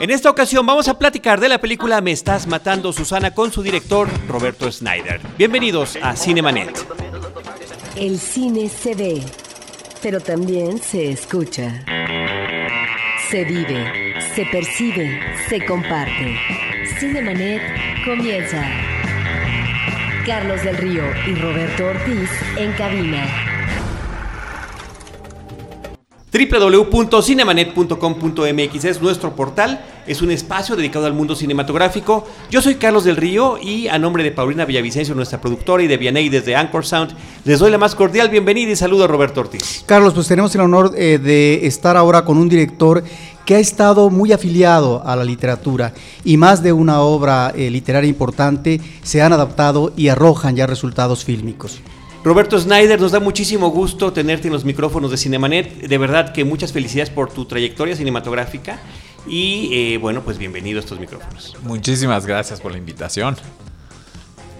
En esta ocasión vamos a platicar de la película Me estás matando Susana con su director Roberto Snyder. Bienvenidos a Cinemanet. El cine se ve, pero también se escucha. Se vive, se percibe, se comparte. Cinemanet comienza. Carlos del Río y Roberto Ortiz en cabina. www.cinemanet.com.mx es nuestro portal, es un espacio dedicado al mundo cinematográfico. Yo soy Carlos del Río y a nombre de Paulina Villavicencio, nuestra productora, y de Vianey desde Anchor Sound, les doy la más cordial bienvenida y saludo a Roberto Ortiz. Carlos, pues tenemos el honor eh, de estar ahora con un director que ha estado muy afiliado a la literatura y más de una obra eh, literaria importante se han adaptado y arrojan ya resultados fílmicos. Roberto Snyder, nos da muchísimo gusto tenerte en los micrófonos de Cinemanet. De verdad que muchas felicidades por tu trayectoria cinematográfica y eh, bueno, pues bienvenido a estos micrófonos. Muchísimas gracias por la invitación.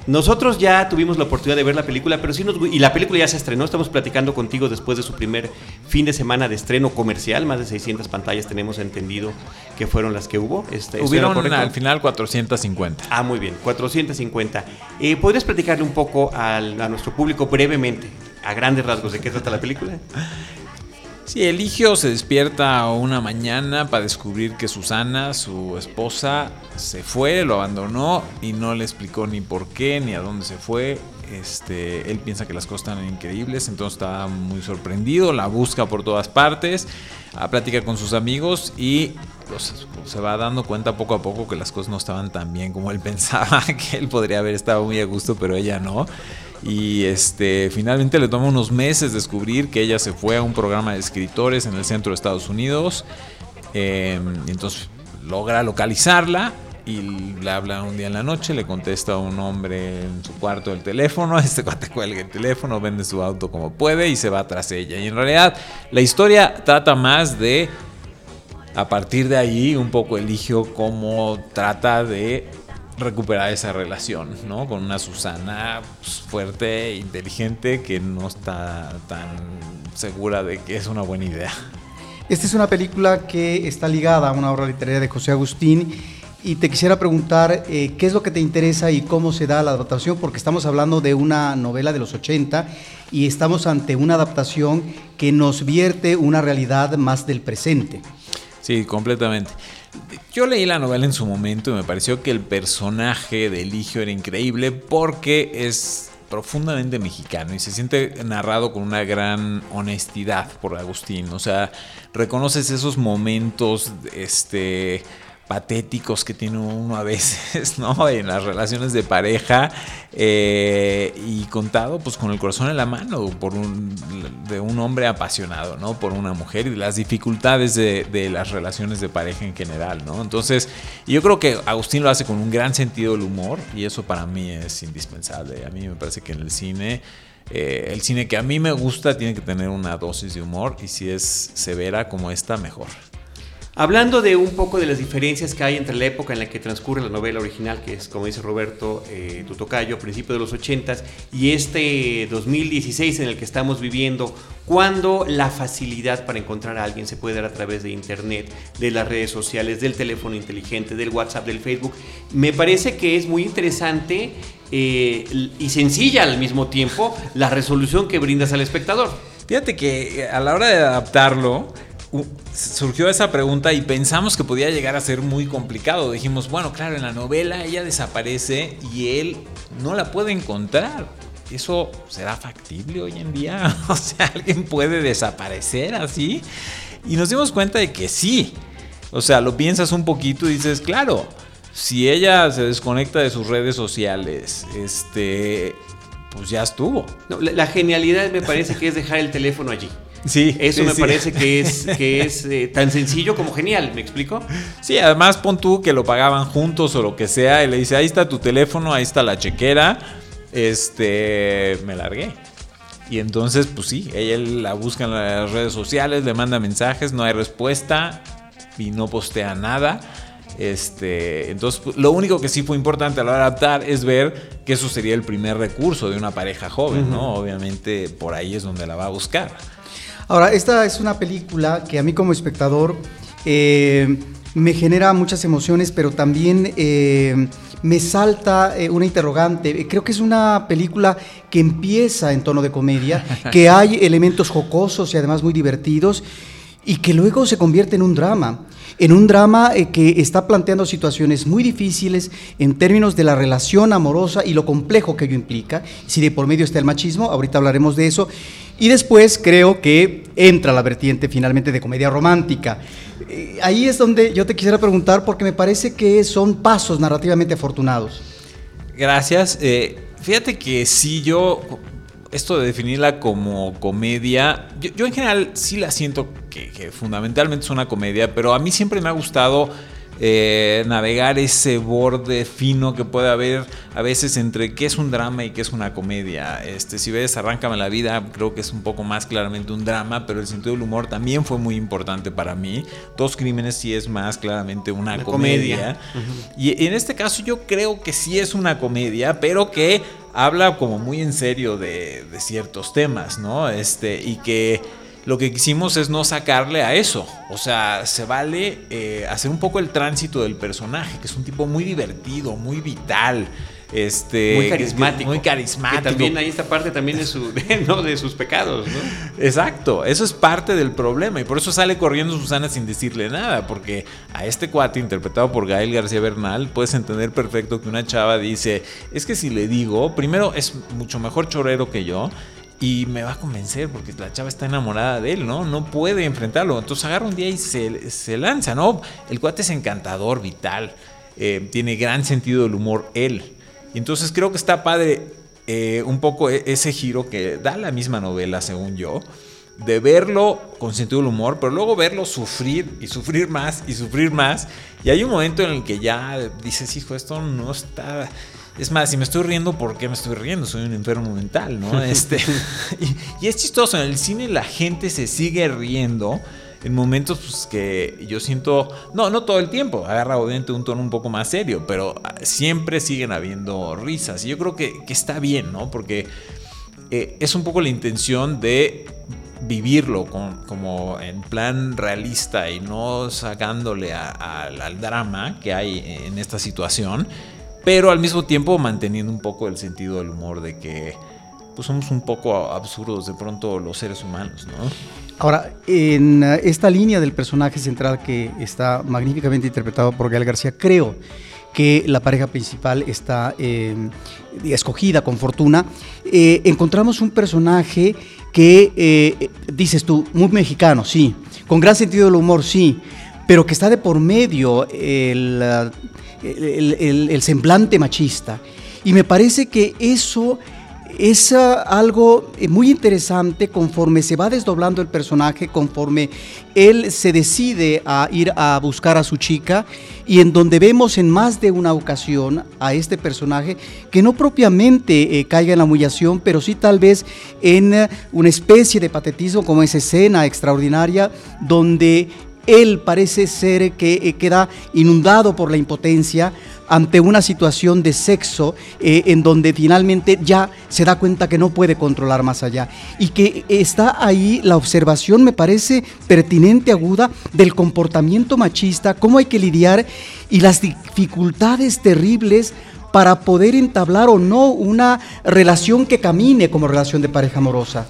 Nosotros ya tuvimos la oportunidad de ver la película, pero sí nos y la película ya se estrenó. Estamos platicando contigo después de su primer fin de semana de estreno comercial. Más de 600 pantallas tenemos entendido que fueron las que hubo. Este, Hubieron al final 450. Ah, muy bien, 450. Eh, ¿Podrías platicarle un poco al, a nuestro público brevemente, a grandes rasgos, de qué trata la película? Sí, Eligio se despierta una mañana para descubrir que Susana, su esposa, se fue, lo abandonó y no le explicó ni por qué ni a dónde se fue. Este, él piensa que las cosas están increíbles, entonces está muy sorprendido, la busca por todas partes, plática con sus amigos y pues, se va dando cuenta poco a poco que las cosas no estaban tan bien como él pensaba, que él podría haber estado muy a gusto, pero ella no. Y este, finalmente le toma unos meses descubrir que ella se fue a un programa de escritores en el centro de Estados Unidos. Em, entonces logra localizarla y le habla un día en la noche, le contesta a un hombre en su cuarto el teléfono, este cuate cuelga el teléfono, vende su auto como puede y se va tras ella. Y en realidad la historia trata más de, a partir de ahí, un poco eligio cómo trata de recuperar esa relación, ¿no? Con una Susana pues, fuerte, inteligente, que no está tan segura de que es una buena idea. Esta es una película que está ligada a una obra literaria de José Agustín y te quisiera preguntar eh, qué es lo que te interesa y cómo se da la adaptación, porque estamos hablando de una novela de los 80 y estamos ante una adaptación que nos vierte una realidad más del presente. Sí, completamente. Yo leí la novela en su momento y me pareció que el personaje de Eligio era increíble porque es profundamente mexicano y se siente narrado con una gran honestidad por Agustín. O sea, reconoces esos momentos, este patéticos que tiene uno a veces, ¿no? En las relaciones de pareja eh, y contado pues con el corazón en la mano por un, de un hombre apasionado, ¿no? Por una mujer y las dificultades de, las relaciones de pareja en general, ¿no? Entonces, yo creo que Agustín lo hace con un gran sentido del humor y eso para mí es indispensable. A mí me parece que en el cine... Eh, el cine que a mí me gusta tiene que tener una dosis de humor y si es severa como esta, mejor. Hablando de un poco de las diferencias que hay entre la época en la que transcurre la novela original, que es, como dice Roberto, eh, Tutocayo, a principios de los 80 y este 2016 en el que estamos viviendo, cuando la facilidad para encontrar a alguien se puede dar a través de Internet, de las redes sociales, del teléfono inteligente, del WhatsApp, del Facebook, me parece que es muy interesante eh, y sencilla al mismo tiempo la resolución que brindas al espectador. Fíjate que eh, a la hora de adaptarlo, surgió esa pregunta y pensamos que podía llegar a ser muy complicado. Dijimos, bueno, claro, en la novela ella desaparece y él no la puede encontrar. ¿Eso será factible hoy en día? O sea, ¿alguien puede desaparecer así? Y nos dimos cuenta de que sí. O sea, lo piensas un poquito y dices, claro, si ella se desconecta de sus redes sociales, este, pues ya estuvo. la genialidad me parece que es dejar el teléfono allí. Sí. Eso me parece que es, que es eh, tan sencillo como genial, ¿me explico? Sí, además pon tú que lo pagaban juntos o lo que sea, y le dice, ahí está tu teléfono, ahí está la chequera, este, me largué. Y entonces, pues sí, ella la busca en las redes sociales, le manda mensajes, no hay respuesta y no postea nada. Este, entonces, pues, lo único que sí fue importante a la hora de adaptar es ver que eso sería el primer recurso de una pareja joven, ¿no? Obviamente por ahí es donde la va a buscar. Ahora, esta es una película que a mí como espectador eh, me genera muchas emociones, pero también eh, me salta eh, una interrogante. Creo que es una película que empieza en tono de comedia, que hay elementos jocosos y además muy divertidos, y que luego se convierte en un drama en un drama eh, que está planteando situaciones muy difíciles en términos de la relación amorosa y lo complejo que ello implica. Si de por medio está el machismo, ahorita hablaremos de eso. Y después creo que entra la vertiente finalmente de comedia romántica. Eh, ahí es donde yo te quisiera preguntar porque me parece que son pasos narrativamente afortunados. Gracias. Eh, fíjate que si yo esto de definirla como comedia, yo, en general sí la siento que, fundamentalmente es una comedia, pero a mí siempre me ha gustado eh, navegar ese borde fino que puede haber a veces entre qué es un drama y qué es una comedia. Este, si ves Arráncame la vida, creo que es un poco más claramente un drama, pero el sentido del humor también fue muy importante para mí. Dos crímenes sí es más claramente una, comedia. Y en este caso yo creo que sí es una comedia, pero que habla como muy en serio de, ciertos temas, ¿no? Este, y que lo que quisimos es no sacarle a eso. O sea, se vale eh, hacer un poco el tránsito del personaje, que es un tipo muy divertido, muy vital. Este, muy carismático. Muy carismático. Que también ahí esta parte también de, su, ¿no? de sus pecados, ¿no? Exacto, eso es parte del problema y por eso sale corriendo Susana sin decirle nada, porque a este cuate interpretado por Gael García Bernal puedes entender perfecto que una chava dice, es que si le digo, primero es mucho mejor chorero que yo, y me va a convencer porque la chava está enamorada de él, ¿no? No puede enfrentarlo. Entonces agarra un día y se, se lanza, ¿no? El cuate es encantador, vital, eh, tiene gran sentido del humor él. Y entonces creo que está padre eh, un poco e-, ese giro que da la misma novela, según yo, de verlo con sentido del humor, pero luego verlo sufrir y sufrir más y sufrir más. Y hay un momento en el que ya dices, hijo, esto no está... Es más, si me estoy riendo, ¿por qué me estoy riendo? Soy un enfermo mental, ¿no? Este, y, y es chistoso, en el cine la gente se sigue riendo en momentos pues, que yo siento, no, no todo el tiempo, agarra obviamente un tono un poco más serio, pero ah, siempre siguen habiendo risas. Y yo creo que, está bien, ¿no? Porque eh, es un poco la intención de vivirlo como en plan realista y no sacándole al drama que hay en esta situación, pero al mismo tiempo manteniendo un poco el sentido del humor de que pues somos un poco absurdos de pronto los seres humanos, ¿no? Ahora, en eh, esta línea del personaje central que está magníficamente interpretado por Gael García, creo que la pareja principal está em, escogida con fortuna, eh, encontramos un personaje que, eh, dices tú, muy mexicano, sí, con gran sentido del humor, sí, pero que está de por medio el, el semblante machista. Y me parece que eso es ah, algo eh, muy interesante conforme se va desdoblando el personaje, conforme él se decide a ir a buscar a su chica y en donde vemos en más de una ocasión a este personaje que no propiamente eh, caiga en la humillación, pero sí tal vez en eh, una especie de patetismo como esa escena extraordinaria donde él parece ser que queda inundado por la impotencia, ante una situación de sexo eh, en donde finalmente ya se da cuenta que no puede controlar más allá y que está ahí la observación me parece pertinente, aguda, del comportamiento machista, cómo hay que lidiar y las dificultades terribles para poder entablar o no una relación que camine como relación de pareja amorosa.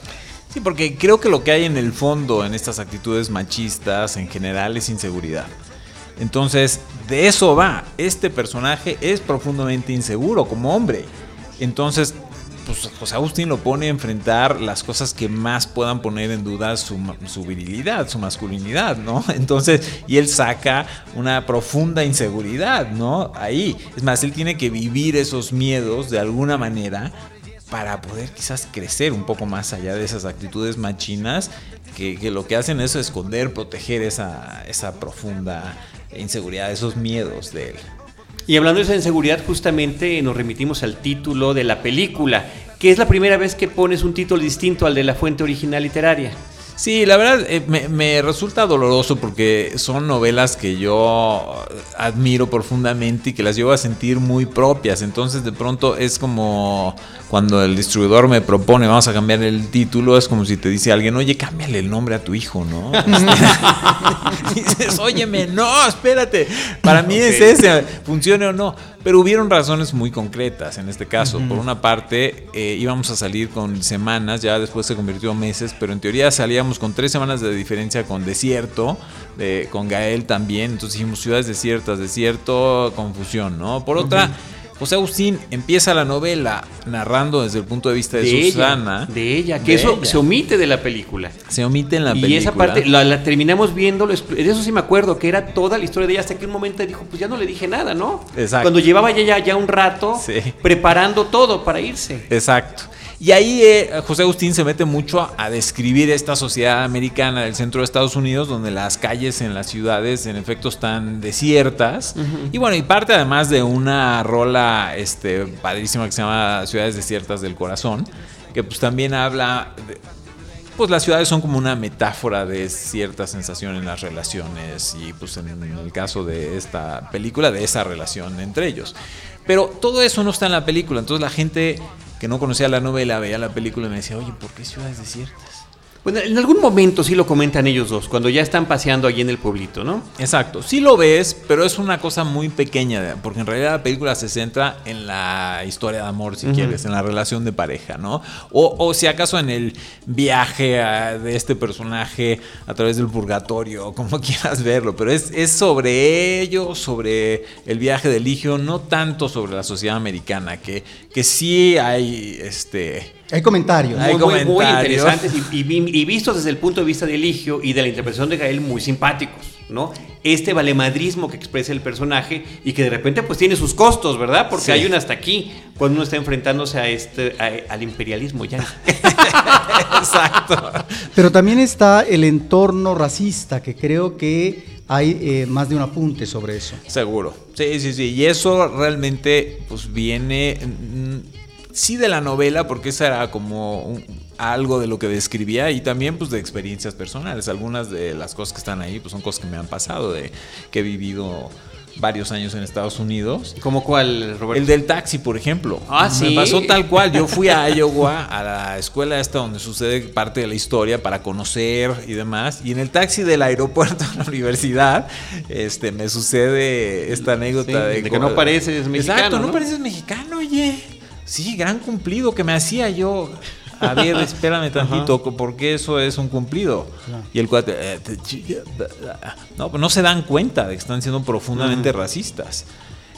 Sí, porque creo que lo que hay en el fondo en estas actitudes machistas en general es inseguridad. Entonces, de eso va. Este personaje es profundamente inseguro como hombre. Entonces, pues José Agustín lo pone a enfrentar las cosas que más puedan poner en duda su, virilidad, su masculinidad, ¿no? Entonces, y él saca una profunda inseguridad, ¿no? Ahí. Es más, él tiene que vivir esos miedos de alguna manera para poder quizás crecer un poco más allá de esas actitudes machinas que, que lo que hacen es esconder, proteger esa, esa profunda inseguridad, esos miedos de él. Y hablando de esa inseguridad, justamente nos remitimos al título de la película, que es la primera vez que pones un título distinto al de la fuente original literaria. Sí, la verdad eh, me, resulta doloroso porque son novelas que yo admiro profundamente y que las llevo a sentir muy propias. Entonces de pronto es como cuando el distribuidor me propone vamos a cambiar el título, es como si te dice alguien, oye, cámbiale el nombre a tu hijo, ¿no? dices, óyeme, no, espérate. Para mí es ese, funcione o no. Pero hubieron razones muy concretas en este caso. Por una parte, eh, íbamos a salir con semanas, ya después se convirtió en meses, pero en teoría salíamos con tres semanas de diferencia con desierto, con Gael también. Entonces dijimos ciudades desiertas, desierto, confusión, ¿no? Por otra. José Agustín empieza la novela narrando desde el punto de vista de, Susana. de ella, que eso se omite de la película. Se omite en la película. Y esa parte la, terminamos viendo, de eso sí me acuerdo, que era toda la historia de ella hasta que un momento dijo, pues ya no le dije nada, ¿no? Exacto. Cuando llevaba ya, ya un rato preparando todo para irse. Exacto. Y ahí eh, José Agustín se mete mucho a, describir esta sociedad americana del centro de Estados Unidos, donde las calles en las ciudades en efecto están desiertas. Y bueno, y parte además de una rola este, padrísima que se llama Ciudades Desiertas del Corazón, que pues también habla... De, pues las ciudades son como una metáfora de cierta sensación en las relaciones y pues en el caso de esta película de esa relación entre ellos. Pero todo eso no está en la película, entonces la gente que no conocía la novela veía la película y me decía, oye, ¿por qué ciudades desiertas? Bueno, en algún momento sí lo comentan ellos dos, cuando ya están paseando allí en el pueblito, ¿no? Exacto, sí lo ves, pero es una cosa muy pequeña, porque en realidad la película se centra en la historia de amor, si quieres, en la relación de pareja, ¿no? O, si acaso en el viaje de este personaje a través del purgatorio, como quieras verlo, pero es, es sobre ello, sobre el viaje de Ligio, no tanto sobre la sociedad americana, que, que sí hay este hay comentarios. Muy, muy, interesantes y, vistos desde el punto de vista de Eligio y de la interpretación de Gael muy simpáticos, ¿no? Este valemadrismo que expresa el personaje y que de repente pues tiene sus costos, ¿verdad? Porque hay un hasta aquí cuando uno está enfrentándose a este, al imperialismo ya. Exacto. Pero también está el entorno racista que creo que hay eh, más de un apunte sobre eso. Seguro. Sí, sí, sí. Y eso realmente pues viene sí de la novela, porque esa era como algo de lo que describía y también pues de experiencias personales. Algunas de las cosas que están ahí pues son cosas que me han pasado, de que he vivido varios años en Estados Unidos. ¿Cómo cuál, Roberto? El del taxi, por ejemplo. Ah, sí. Me pasó tal cual. Yo fui a Iowa, a la escuela esta donde sucede parte de la historia para conocer y demás. Y en el taxi del aeropuerto a la universidad, este, me sucede esta anécdota de, que no pareces mexicano. Exacto, no pareces mexicano, oye. Sí, gran cumplido que me hacía yo. A ver, espérame tantito, porque eso es un cumplido. Y el cuate, eh, no, no se dan cuenta de que están siendo profundamente racistas.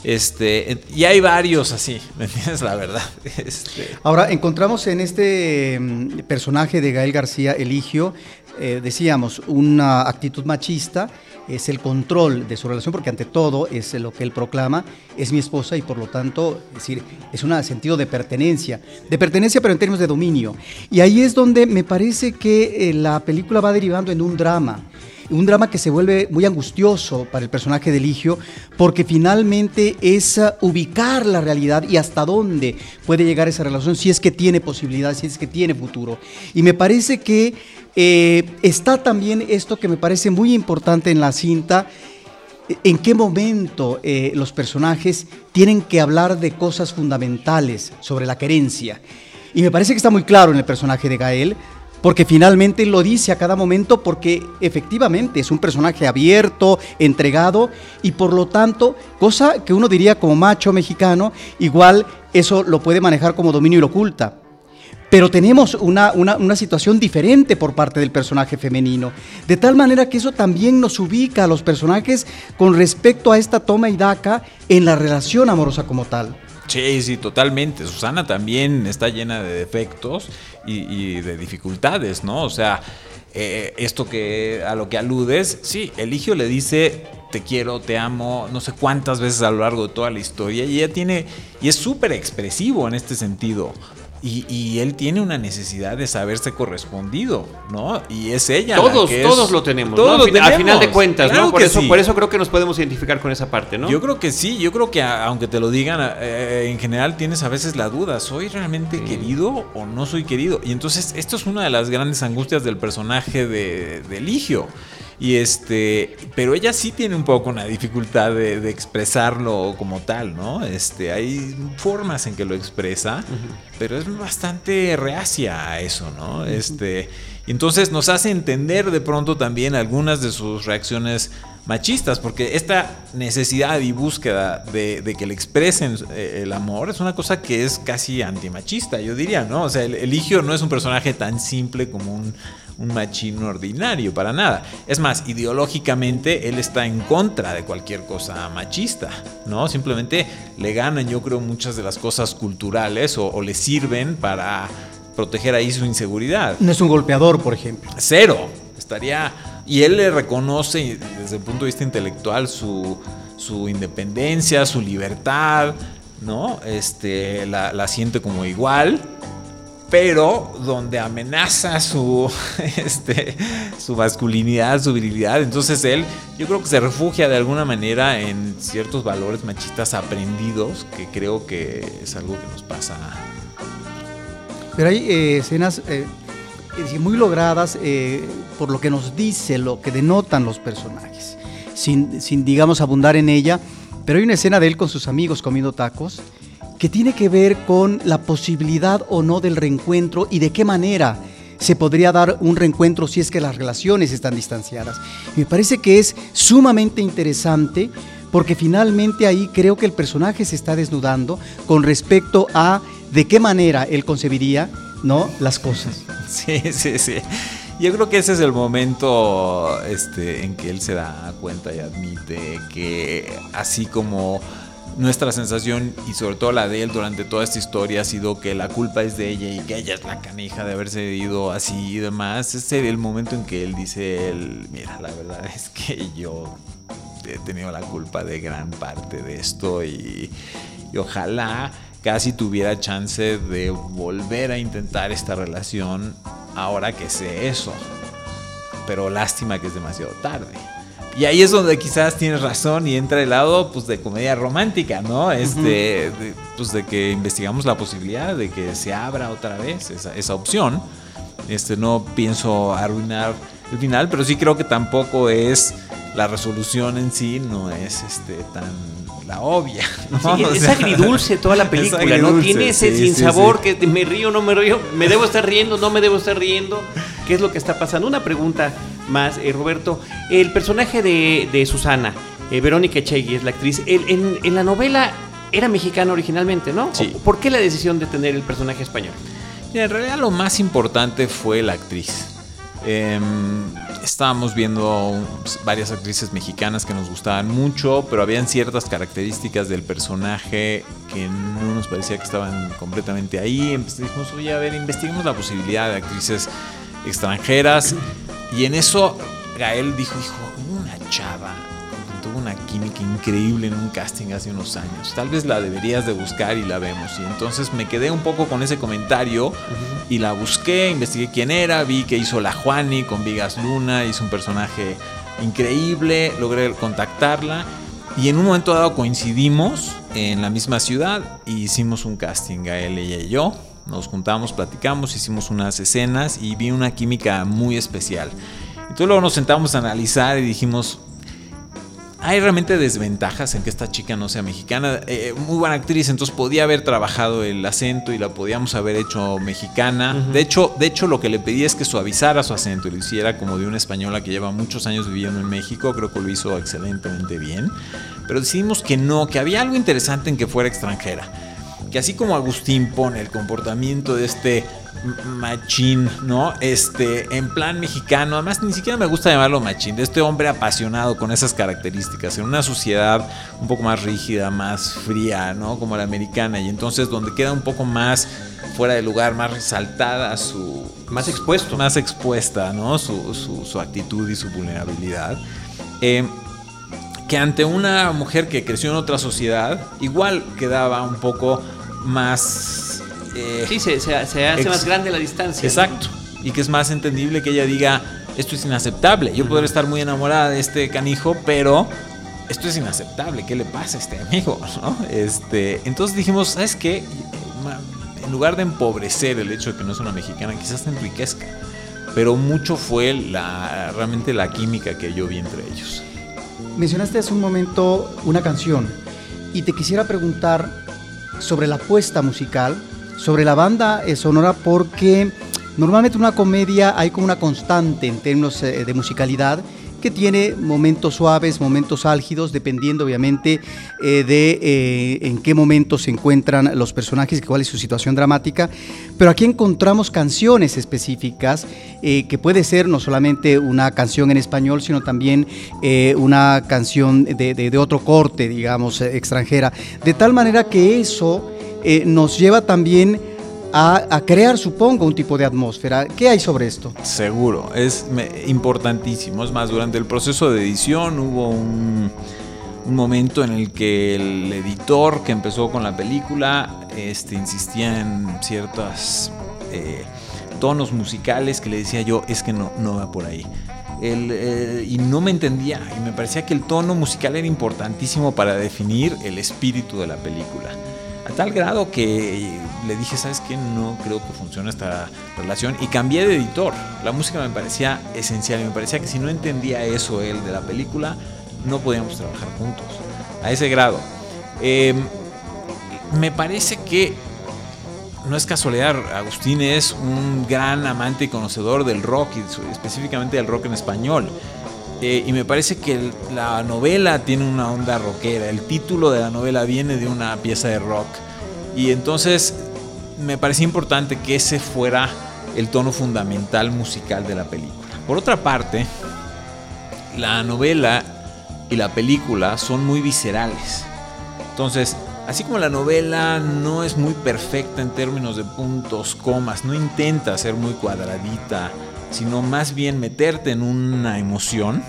Este, y hay varios así, ¿me entiendes? La verdad. Este. Ahora, encontramos en este mm, personaje de Gael García Eligio, eh, decíamos, una actitud machista es el control de su relación, porque ante todo es lo que él proclama, es mi esposa y por lo tanto, es decir, es un sentido de pertenencia, de pertenencia pero en términos de dominio. Y ahí es donde me parece que eh, la película va derivando en un drama un drama que se vuelve muy angustioso para el personaje de Ligio, porque finalmente es uh, ubicar la realidad y hasta dónde puede llegar esa relación, si es que tiene posibilidades, si es que tiene futuro. Y me parece que eh, está también esto que me parece muy importante en la cinta, en qué momento eh, los personajes tienen que hablar de cosas fundamentales sobre la querencia. Y me parece que está muy claro en el personaje de Gael, porque finalmente lo dice a cada momento, porque efectivamente es un personaje abierto, entregado, y por lo tanto, cosa que uno diría como macho mexicano, igual eso lo puede manejar como dominio y lo oculta. Pero tenemos una, una, situación diferente por parte del personaje femenino, de tal manera que eso también nos ubica a los personajes con respecto a esta toma y daca en la relación amorosa como tal. Sí, sí, totalmente. Susana también está llena de defectos y, de dificultades, ¿no? O sea, eh, esto que a lo que aludes, sí, Eligio le dice te quiero, te amo, no sé cuántas veces a lo largo de toda la historia y ella tiene y es súper expresivo en este sentido Y, él tiene una necesidad de saberse correspondido, ¿no? Y es ella. Todos, todos lo tenemos. Todos Al final de cuentas, ¿no? Por eso, por eso creo que nos podemos identificar con esa parte, ¿no? Yo creo que sí. Yo creo que aunque te lo digan, eh, en general tienes a veces la duda: ¿soy realmente querido o no soy querido? Y entonces, esto es una de las grandes angustias del personaje de, de Ligio. Y este, pero ella sí tiene un poco una dificultad de, expresarlo como tal, ¿no? Este, hay formas en que lo expresa, pero es bastante reacia a eso, ¿no? Este, entonces nos hace entender de pronto también algunas de sus reacciones machistas, porque esta necesidad y búsqueda de, que le expresen eh, el amor es una cosa que es casi antimachista, yo diría, ¿no? O sea, el Eligio no es un personaje tan simple como un un machino ordinario, para nada. Es más, ideológicamente él está en contra de cualquier cosa machista, ¿no? Simplemente le ganan, yo creo, muchas de las cosas culturales o, le sirven para proteger ahí su inseguridad. No es un golpeador, por ejemplo. Cero. Estaría. Y él le reconoce desde el punto de vista intelectual su, su independencia, su libertad, ¿no? Este, la, la siente como igual pero donde amenaza su, este, su masculinidad, su virilidad. Entonces él, yo creo que se refugia de alguna manera en ciertos valores machistas aprendidos, que creo que es algo que nos pasa. Pero hay eh, escenas eh, muy logradas eh, por lo que nos dice, lo que denotan los personajes, sin, sin, digamos, abundar en ella. Pero hay una escena de él con sus amigos comiendo tacos que tiene que ver con la posibilidad o no del reencuentro y de qué manera se podría dar un reencuentro si es que las relaciones están distanciadas. me parece que es sumamente interesante porque finalmente ahí creo que el personaje se está desnudando con respecto a de qué manera él concebiría ¿no? las cosas. Sí, sí, sí. Yo creo que ese es el momento este, en que él se da cuenta y admite que así como nuestra sensación y sobre todo la de él durante toda esta historia ha sido que la culpa es de ella y que ella es la canija de haberse ido así y demás. Es el momento en que él dice, él, mira, la verdad es que yo he tenido la culpa de gran parte de esto y, y ojalá casi tuviera chance de volver a intentar esta relación ahora que sé eso. Pero lástima que es demasiado tarde. Y ahí es donde quizás tienes razón y entra el lado pues de comedia romántica, ¿no? Este, de, pues de que investigamos la posibilidad de que se abra otra vez esa, esa opción. Este, no pienso arruinar el final, pero sí creo que tampoco es la resolución en sí, no es este tan la obvia. es agridulce toda la película, ¿no? Tiene ese sin sabor que me río, no me río, me debo estar riendo, no me debo estar riendo. ¿Qué es lo que está pasando? Una pregunta más, eh, Roberto. El personaje de, Susana, eh, Verónica Echegui es la actriz. en, la novela era mexicana originalmente, ¿no? Sí. ¿Por qué la decisión de tener el personaje español? en realidad lo más importante fue la actriz. Em, estábamos viendo varias actrices mexicanas que nos gustaban mucho, pero habían ciertas características del personaje que no nos parecía que estaban completamente ahí. Dijimos, oye, a ver, investiguemos la posibilidad de actrices extranjeras. Y en eso Gael dijo, hijo, una chava tuvo una química increíble en un casting hace unos años. Tal vez la deberías de buscar y la vemos. Y entonces me quedé un poco con ese comentario y la busqué, investigué quién era, vi que hizo la Juani con Vigas Luna, hizo un personaje increíble, logré contactarla y en un momento dado coincidimos en la misma ciudad y hicimos un casting, Gael, ella y yo. Nos juntamos, platicamos, hicimos unas escenas y vi una química muy especial. Entonces luego nos sentamos a analizar y dijimos, hay realmente desventajas en que esta chica no sea mexicana. Eh, muy buena actriz, entonces podía haber trabajado el acento y la podíamos haber hecho mexicana. de, hecho, de hecho, lo que le pedí es que suavizara su acento y lo hiciera como de una española que lleva muchos años viviendo en México. Creo que lo hizo excelentemente bien. Pero decidimos que no, que había algo interesante en que fuera extranjera que así como Agustín pone el comportamiento de este machín, ¿no? Este, en plan mexicano, además ni siquiera me gusta llamarlo machín, de este hombre apasionado con esas características, en una sociedad un poco más rígida, más fría, ¿no? Como la americana, y entonces donde queda un poco más fuera de lugar, más resaltada su... Más expuesto. Más expuesta, ¿no? Su, su, actitud y su vulnerabilidad. Eh, que ante una mujer que creció en otra sociedad, igual quedaba un poco más Eh, sí, se, se, hace más grande la distancia. Exacto. Y que es más entendible que ella diga, esto es inaceptable. Yo podría estar muy enamorada de este canijo, pero esto es inaceptable. ¿Qué le pasa a este amigo? Este, entonces dijimos, ¿sabes qué? En lugar de empobrecer el hecho de que no es una mexicana, quizás te enriquezca. Pero mucho fue la, realmente la química que yo vi entre ellos. Mencionaste hace un momento una canción y te quisiera preguntar sobre la puesta musical, sobre la banda eh, sonora, porque normalmente en una comedia hay como una constante en términos eh, de musicalidad que tiene momentos suaves, momentos álgidos, dependiendo obviamente eh, de eh, en qué momento se encuentran los personajes y cuál es su situación dramática. Pero aquí encontramos canciones específicas, eh, que puede ser no solamente una canción en español, sino también una canción de, de, otro corte, digamos, extranjera. De tal manera que eso nos lleva también a, crear, supongo, un tipo de atmósfera. ¿Qué hay sobre esto? Seguro, es importantísimo. Es más, durante el proceso de edición hubo un, momento en el que el editor que empezó con la película este, insistía en ciertos eh, tonos musicales que le decía yo, es que no, no va por ahí. Eh, y no me entendía, y me parecía que el tono musical era importantísimo para definir el espíritu de la película. A tal grado que le dije, ¿sabes qué? No creo que funcione esta relación. Y cambié de editor. La música me parecía esencial y me parecía que si no entendía eso él de la película, no podíamos trabajar juntos. A ese grado. Em, me parece que no es casualidad, Agustín es un gran amante y conocedor del rock y específicamente del rock en español. Eh, y me parece que la novela tiene una onda rockera. El título de la novela viene de una pieza de rock. Y entonces me parecía importante que ese fuera el tono fundamental musical de la película. Por otra parte, la novela y la película son muy viscerales. Entonces, así como la novela no es muy perfecta en términos de puntos, comas, no intenta ser muy cuadradita, sino más bien meterte en una emoción,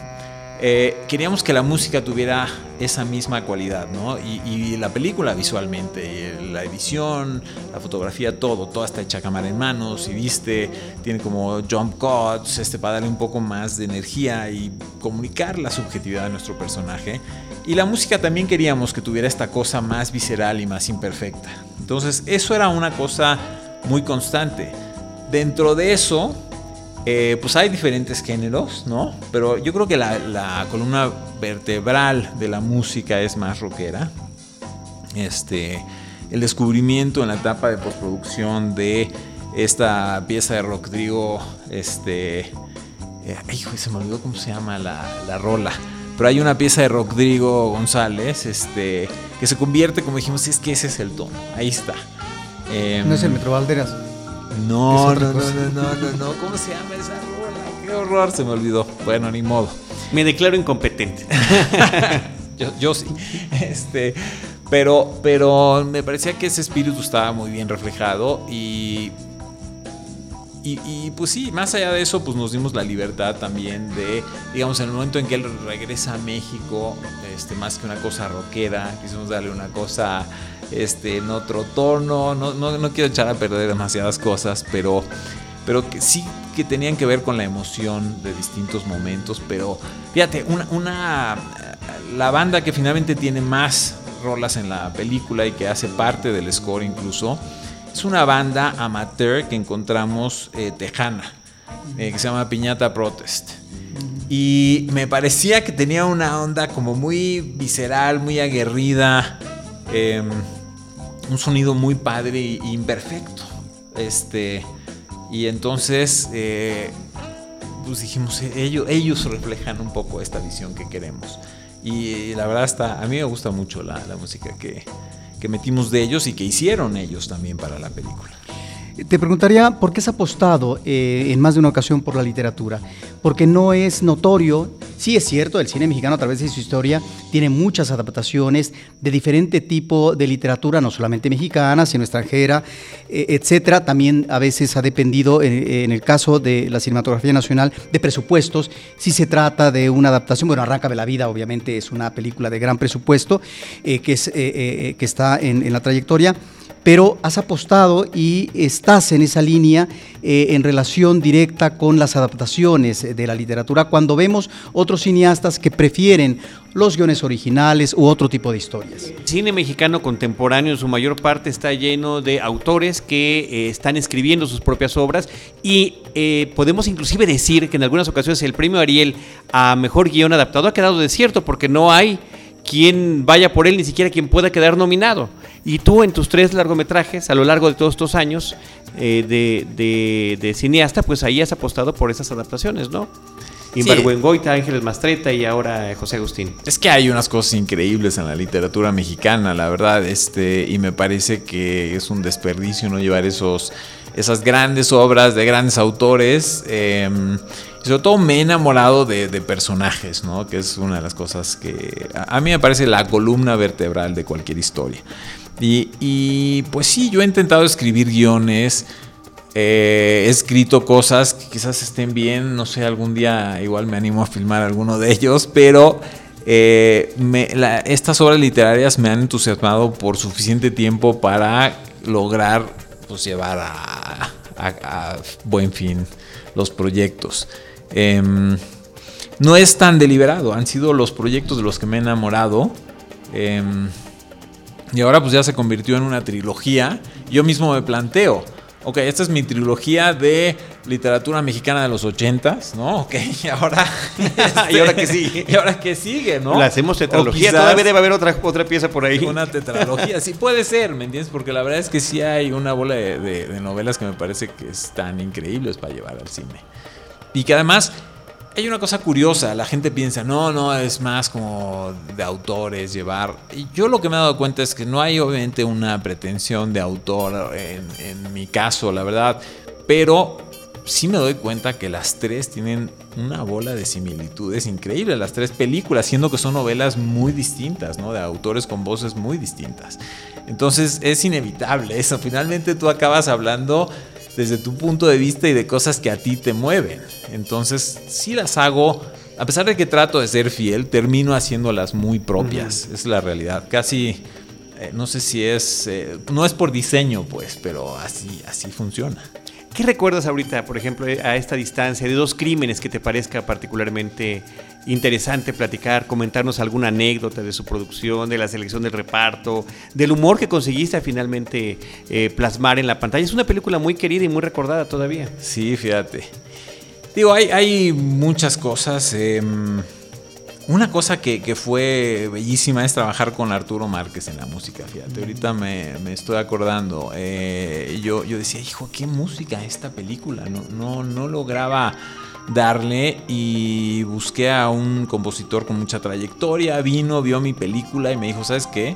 eh, queríamos que la música tuviera esa misma cualidad, ¿no? Y, la película visualmente, la edición, la fotografía, todo, toda está hecha cámara en manos y viste, tiene como jump cuts, este, para darle un poco más de energía y comunicar la subjetividad de nuestro personaje. Y la música también queríamos que tuviera esta cosa más visceral y más imperfecta. Entonces, eso era una cosa muy constante. Dentro de eso, eh, pues hay diferentes géneros, ¿no? Pero yo creo que la, columna vertebral de la música es más rockera. Este, el descubrimiento en la etapa de postproducción de esta pieza de Rodrigo, este, eh, se me olvidó cómo se llama la, rola. Pero hay una pieza de Rodrigo González, este, que se convierte, como dijimos, es que ese es el tono. Ahí está. no es el Metro Valderas. No, no, no, no, no, no, ¿Cómo se llama esa rola? Qué horror, se me olvidó. Bueno, ni modo. Me declaro incompetente. yo, sí. Este, pero, pero me parecía que ese espíritu estaba muy bien reflejado y, y, pues sí, más allá de eso, pues nos dimos la libertad también de, digamos, en el momento en que él regresa a México, este, más que una cosa rockera, quisimos darle una cosa este, en otro tono. No, no, quiero echar a perder demasiadas cosas, pero, pero que sí que tenían que ver con la emoción de distintos momentos. Pero fíjate, una, una, la banda que finalmente tiene más rolas en la película y que hace parte del score incluso, es una banda amateur que encontramos eh, tejana, eh, que se llama Piñata Protest. Y me parecía que tenía una onda como muy visceral, muy aguerrida. Em, un sonido muy padre e imperfecto. Este, y entonces, eh, pues dijimos, eh, ellos, ellos reflejan un poco esta visión que queremos. Y la verdad está, a mí me gusta mucho la, música que, que metimos de ellos y que hicieron ellos también para la película. Te preguntaría por qué has apostado eh, en más de una ocasión por la literatura, porque no es notorio, sí es cierto, el cine mexicano a través de su historia tiene muchas adaptaciones de diferente tipo de literatura, no solamente mexicana, sino extranjera, eh, etcétera. También a veces ha dependido, en, el caso de la cinematografía nacional, de presupuestos. Si se trata de una adaptación, bueno, Arráncame la vida, obviamente es una película de gran presupuesto eh, que, es, que está en la trayectoria pero has apostado y estás en esa línea eh, en relación directa con las adaptaciones de la literatura, cuando vemos otros cineastas que prefieren los guiones originales u otro tipo de historias. El cine mexicano contemporáneo en su mayor parte está lleno de autores que eh, están escribiendo sus propias obras y eh, podemos inclusive decir que en algunas ocasiones el premio Ariel a mejor guion adaptado ha quedado desierto porque no hay quien vaya por él, ni siquiera quien pueda quedar nominado. Y tú en tus tres largometrajes, a lo largo de todos estos años eh, de, de, cineasta, pues ahí has apostado por esas adaptaciones, ¿no? Invergüengoita, Ángeles Mastreta y ahora José Agustín. Es que hay unas cosas increíbles en la literatura mexicana, la verdad, este, y me parece que es un desperdicio no llevar esos, esas grandes obras de grandes autores. Em, y sobre todo me he enamorado de, personajes, ¿no? Que es una de las cosas que a, mí me parece la columna vertebral de cualquier historia. Y, pues sí, yo he intentado escribir guiones eh, he escrito cosas que quizás estén bien, no sé, algún día igual me animo a filmar alguno de ellos, pero eh, estas obras literarias me han entusiasmado por suficiente tiempo para lograr pues, llevar a, buen fin los proyectos. Em, no es tan deliberado, han sido los proyectos de los que me he enamorado. Em, y ahora pues ya se convirtió en una trilogía. Yo mismo me planteo, Ok, esta es mi trilogía de literatura mexicana de los ochentas, ¿no? Ok, y ahora... ¿Y ahora qué sigue? ¿Y ahora qué sigue, no? La hacemos tetralogía, todavía debe haber otra, otra pieza por ahí. Una tetralogía, sí puede ser, ¿me entiendes? Porque la verdad es que sí hay una bola de novelas que me parece que están increíbles para llevar al cine. Y que además hay una cosa curiosa, la gente piensa, no, no, es más como de autores llevar. Y yo lo que me he dado cuenta es que no hay obviamente una pretensión de autor en, mi caso, la verdad, pero sí me doy cuenta que las tres tienen una bola de similitudes increíbles, las tres películas, siendo que son novelas muy distintas, ¿no? De autores con voces muy distintas. Entonces es inevitable eso, finalmente tú acabas hablando desde tu punto de vista y de cosas que a ti te mueven. Entonces, si las hago, a pesar de que trato de ser fiel, termino haciéndolas muy propias. Es la realidad. Casi, eh, no sé si es, eh, no es por diseño, pues, pero así, así funciona. ¿Qué recuerdas ahorita, por ejemplo, a esta distancia de dos crímenes que te parezca particularmente interesante platicar, comentarnos alguna anécdota de su producción, de la selección del reparto, del humor que conseguiste finalmente eh, plasmar en la pantalla? Es una película muy querida y muy recordada todavía. Sí, fíjate. Digo, hay, hay muchas cosas. Em, una cosa que, fue bellísima es trabajar con Arturo Márquez en la música, fíjate, ahorita me, estoy acordando, eh, yo, yo decía, hijo, qué música esta película, no, no, no lograba darle y busqué a un compositor con mucha trayectoria, vino, vio mi película y me dijo, ¿sabes qué?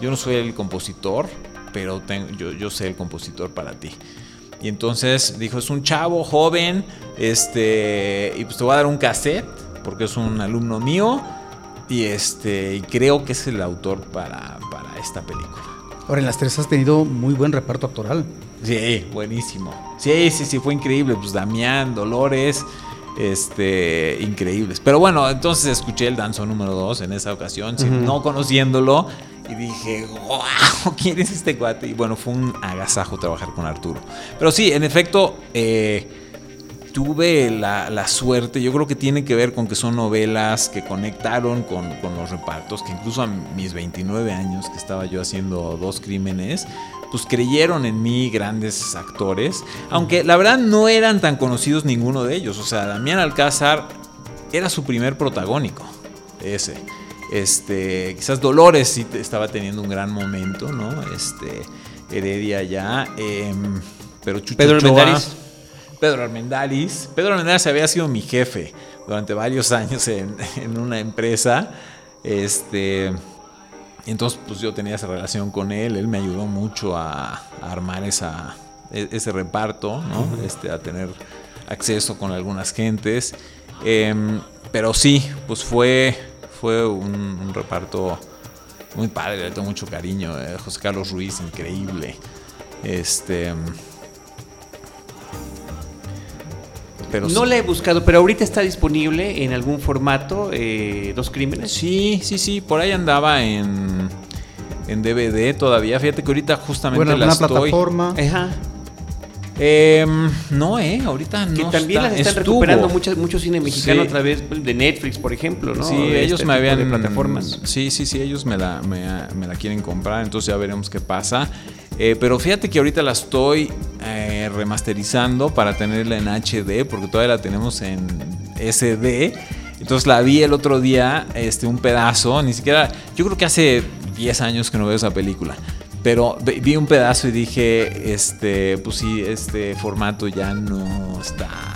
Yo no soy el compositor, pero yo, yo sé el compositor para ti. Y entonces dijo, es un chavo joven, este, y pues te voy a dar un cassette porque es un alumno mío y este y creo que es el autor para, para esta película. Ahora, en las tres has tenido muy buen reparto actoral. Sí, buenísimo. Sí, sí, sí, fue increíble. Pues Damián, Dolores, este, increíbles. Pero bueno, entonces escuché el danzo número 2 en esa ocasión, no conociéndolo, y dije, wow, ¿quién es este cuate? Y bueno, fue un agasajo trabajar con Arturo. Pero sí, en efecto, eh, tuve la, suerte, yo creo que tiene que ver con que son novelas que conectaron con, los repartos, que incluso a mis 29 años que estaba yo haciendo dos crímenes, pues creyeron en mí grandes actores, aunque la verdad no eran tan conocidos ninguno de ellos, o sea, Damián Alcázar era su primer protagónico, ese. Este, quizás Dolores sí estaba teniendo un gran momento, ¿no? Este, Heredia ya, em, pero Chucho Pedro Pedro Armendáriz. Pedro Armendáriz había sido mi jefe durante varios años en, una empresa. Este, entonces, pues yo tenía esa relación con él. Él me ayudó mucho a, armar esa, e, ese reparto, este, a tener acceso con algunas gentes. Em, pero sí, pues fue, fue un, reparto muy padre, le tengo mucho cariño. Eh, José Carlos Ruiz, increíble. Este. No la he buscado, pero ahorita está disponible en algún formato, eh, Dos Crímenes. Sí, sí, sí, por ahí andaba en... en DVD todavía. Fíjate que ahorita justamente Bueno, la una estoy. plataforma. Ajá. Em, no, eh, ahorita no. Que también está. las están Estuvo. recuperando muchas, mucho cine mexicano Sí. a través pues, de Netflix, por ejemplo, ¿no? Sí, De ellos este me habían. de plataformas. Sí, sí, sí, ellos me la, me, me la quieren comprar, entonces ya veremos qué pasa. Eh, pero fíjate que ahorita la estoy eh, remasterizando para tenerla en HD, porque todavía la tenemos en SD. Entonces la vi el otro día, este, un pedazo, ni siquiera. Yo creo que hace 10 años que no veo esa película. Pero vi un pedazo y dije, este, pues sí, este formato ya no está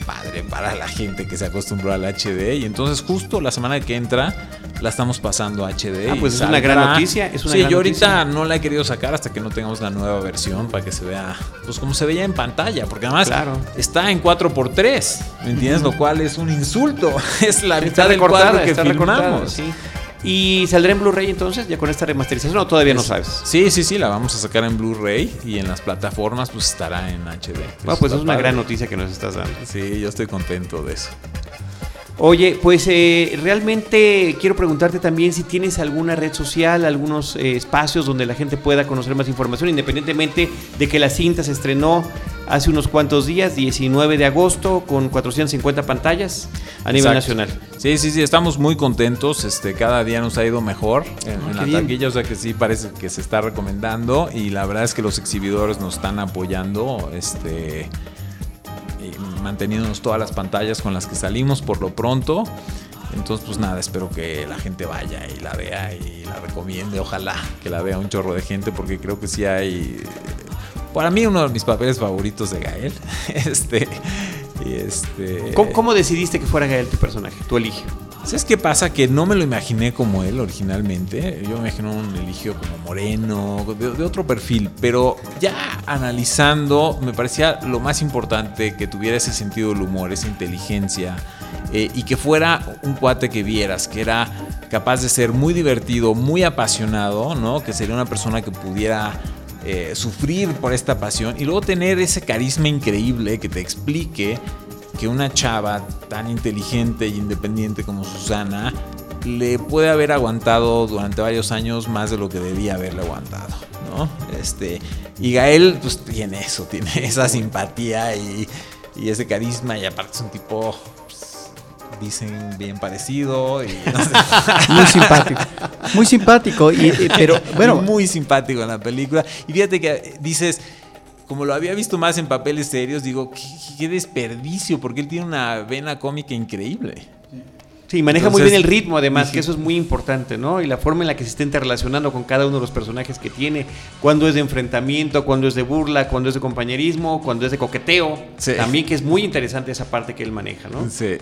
padre para la gente que se acostumbró al HD. Y entonces justo la semana que entra la estamos pasando a HD. Ah, pues es una gran noticia, es una sí, gran yo ahorita noticia. no la he querido sacar hasta que no tengamos la nueva versión para que se vea, pues como se veía en pantalla. Porque además Claro. está en 4x3, ¿me entiendes? Lo cual es un insulto. Es la Está mitad del cuadro que filmamos. sí. ¿Y saldrá en Blu-ray entonces, ya con esta remasterización? No, todavía no sabes. Sí, sí, sí, la vamos a sacar en Blu-ray y en las plataformas pues estará en HD. Bueno, pues es una gran noticia que nos estás dando. Sí, yo estoy contento de eso. Oye, pues eh, realmente quiero preguntarte también si tienes alguna red social, algunos eh, espacios donde la gente pueda conocer más información, independientemente de que la cinta se estrenó hace unos cuantos días, 19 de agosto, con 450 pantallas a nivel Exacto. nacional. Sí, sí, sí, estamos muy contentos. Este, cada día nos ha ido mejor en, en qué la bien. taquilla, o sea que sí parece que se está recomendando y la verdad es que los exhibidores nos están apoyando, este, manteniéndonos todas las pantallas con las que salimos por lo pronto. Entonces, pues nada, espero que la gente vaya y la vea y la recomiende. Ojalá que la vea un chorro de gente, porque creo que sí hay. Para mí, uno de mis papeles favoritos de Gael. Este. Este. ¿Cómo, cómo decidiste que fuera Gael tu personaje? Tu elige. ¿Sabes qué pasa? Que no me lo imaginé como él originalmente. Yo me imaginé un eligio como moreno, de, de otro perfil. Pero ya analizando, me parecía lo más importante que tuviera ese sentido del humor, esa inteligencia. eh, y que fuera un cuate que vieras, que era capaz de ser muy divertido, muy apasionado, ¿no? Que sería una persona que pudiera eh, sufrir por esta pasión y luego tener ese carisma increíble que te explique que una chava tan inteligente y independiente como Susana le puede haber aguantado durante varios años más de lo que debía haberle aguantado, ¿no? Este, y Gael pues tiene eso, tiene esa simpatía y, y ese carisma y aparte es un tipo pues, dicen bien parecido y no sé. Muy simpático. Muy simpático. Y- pero bueno, muy simpático en la película. Y fíjate que dices, como lo había visto más en papeles serios, digo, qué, qué desperdicio, porque él tiene una vena cómica increíble. Sí, maneja muy bien el ritmo, además, dije- que eso es muy importante, ¿no? Y la forma en la que se está interrelacionando con cada uno de los personajes que tiene, cuando es de enfrentamiento, cuando es de burla, cuando es de compañerismo, cuando es de coqueteo. Sí. También que es muy interesante esa parte que él maneja, ¿no? Sí.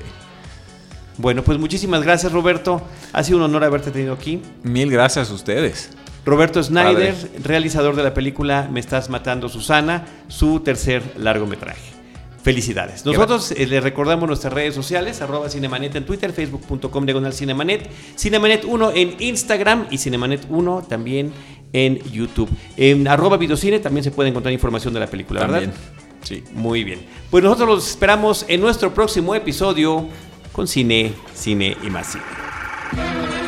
Bueno, pues muchísimas gracias, Roberto. Ha sido un honor haberte tenido aquí. Mil gracias a ustedes. Roberto Snyder, Padre. realizador de la película Me estás matando, Susana, su tercer largometraje. Felicidades. Nosotros eh, les recordamos nuestras redes sociales, arroba Cinemanet en Twitter, facebook.com diagonal Cinemanet, Cinemanet 1 en Instagram y Cinemanet 1 también en YouTube. En arroba Videocine también se puede encontrar información de la película, También. ¿verdad? Sí. Muy bien. Pues nosotros los esperamos en nuestro próximo episodio con Cine, Cine y más Cine.